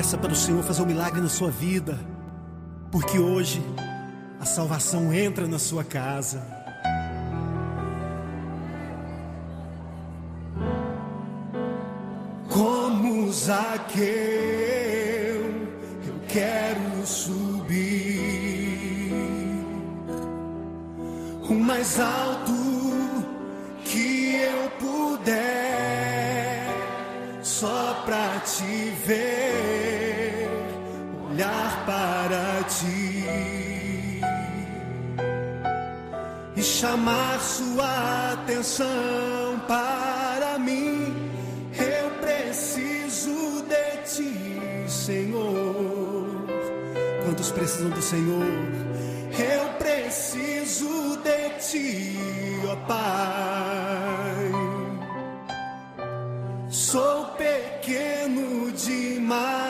Peça para o Senhor fazer um milagre na sua vida, porque hoje a salvação entra na sua casa. Como Zaqueu, eu quero subir o mais alto que eu puder, só pra te ver, olhar para ti e chamar sua atenção para mim. Eu preciso de ti, Senhor. Quantos precisam do Senhor? Eu preciso de ti, ó Pai. Sou pequeno demais,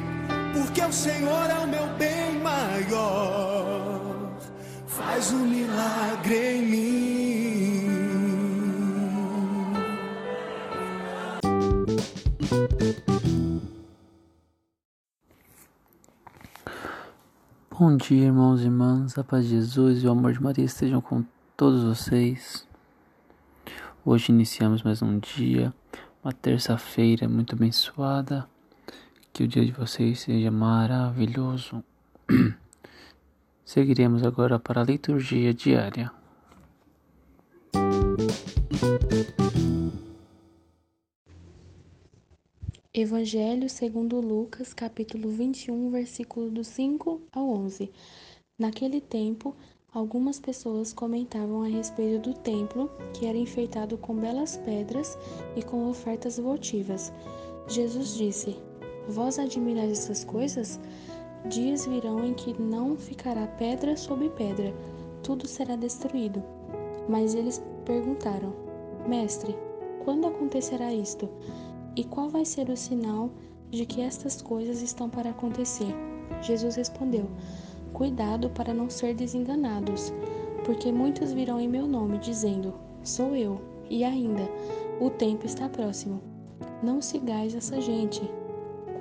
porque o Senhor é o meu bem maior. Faz um milagre em mim. Bom dia, irmãos e irmãs. A paz de Jesus e o amor de Maria estejam com todos vocês. Hoje iniciamos mais um dia, uma terça-feira muito abençoada. Que o dia de vocês seja maravilhoso. Seguiremos agora para a liturgia diária. Evangelho segundo Lucas, capítulo 21, versículo do 5 ao 11. Naquele tempo, algumas pessoas comentavam a respeito do templo, que era enfeitado com belas pedras e com ofertas votivas. Jesus disse: Vós admirais essas coisas? Dias virão em que não ficará pedra sobre pedra, tudo será destruído. Mas eles perguntaram: Mestre, quando acontecerá isto? E qual vai ser o sinal de que estas coisas estão para acontecer? Jesus respondeu: Cuidado para não ser desenganados, porque muitos virão em meu nome, dizendo: Sou eu, e ainda, o tempo está próximo. Não sigais essa gente.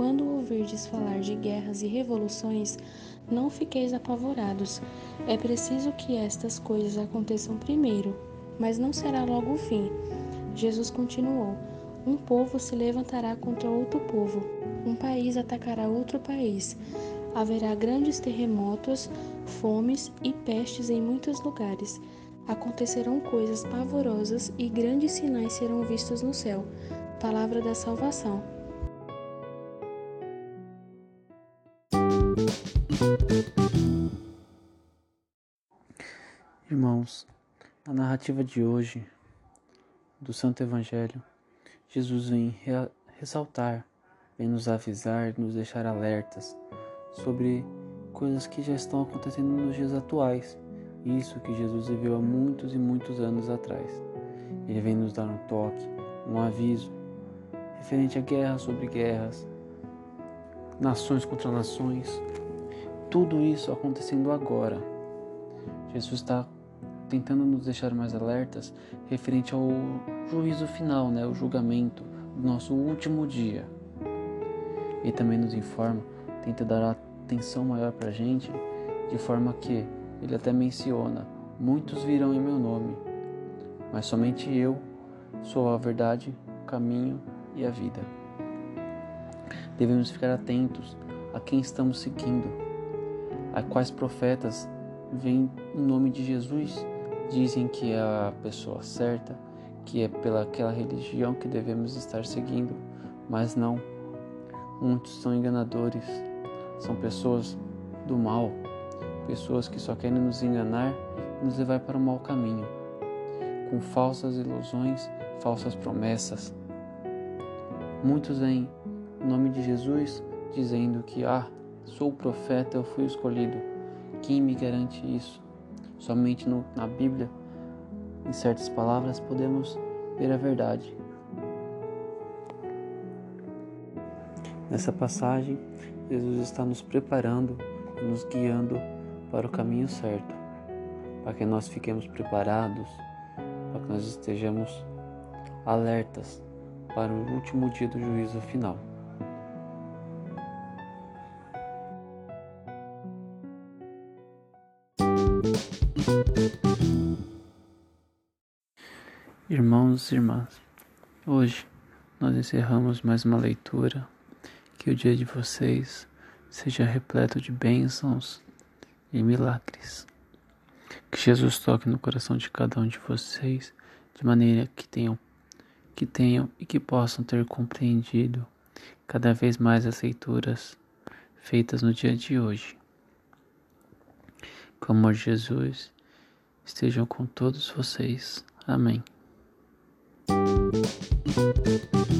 Quando ouvirdes falar de guerras e revoluções, não fiqueis apavorados. É preciso que estas coisas aconteçam primeiro, mas não será logo o fim. Jesus continuou: um povo se levantará contra outro povo, um país atacará outro país. Haverá grandes terremotos, fomes e pestes em muitos lugares. Acontecerão coisas pavorosas e grandes sinais serão vistos no céu. Palavra da salvação. Irmãos, na narrativa de hoje do Santo Evangelho, Jesus vem re ressaltar, vem nos avisar, nos deixar alertas sobre coisas que já estão acontecendo nos dias atuais. Isso que Jesus viveu há muitos e muitos anos atrás. Ele vem nos dar um toque, um aviso referente a guerras sobre guerras, nações contra nações, tudo isso acontecendo agora. Jesus está tentando nos deixar mais alertas referente ao juízo final, né, o julgamento do nosso último dia. E também nos informa, tenta dar atenção maior para a gente, de forma que ele até menciona: muitos virão em meu nome, mas somente eu sou a verdade, o caminho e a vida. Devemos ficar atentos a quem estamos seguindo, a quais profetas vêm em nome de Jesus dizem que é a pessoa certa, que é pela aquela religião que devemos estar seguindo, mas não. Muitos são enganadores, são pessoas do mal, pessoas que só querem nos enganar e nos levar para o mau caminho. com falsas ilusões, falsas promessas. Muitos em nome de Jesus dizendo que ah, sou profeta, eu fui escolhido. Quem me garante isso? Somente no, na Bíblia, em certas palavras, podemos ver a verdade. Nessa passagem, Jesus está nos preparando e nos guiando para o caminho certo, para que nós fiquemos preparados, para que nós estejamos alertas para o último dia do juízo final. Irmãos e irmãs, hoje nós encerramos mais uma leitura. Que o dia de vocês seja repleto de bênçãos e milagres. Que Jesus toque no coração de cada um de vocês de maneira que tenham que tenham e que possam ter compreendido cada vez mais as leituras feitas no dia de hoje. Que o amor de Jesus estejam com todos vocês. Amém. Thank you.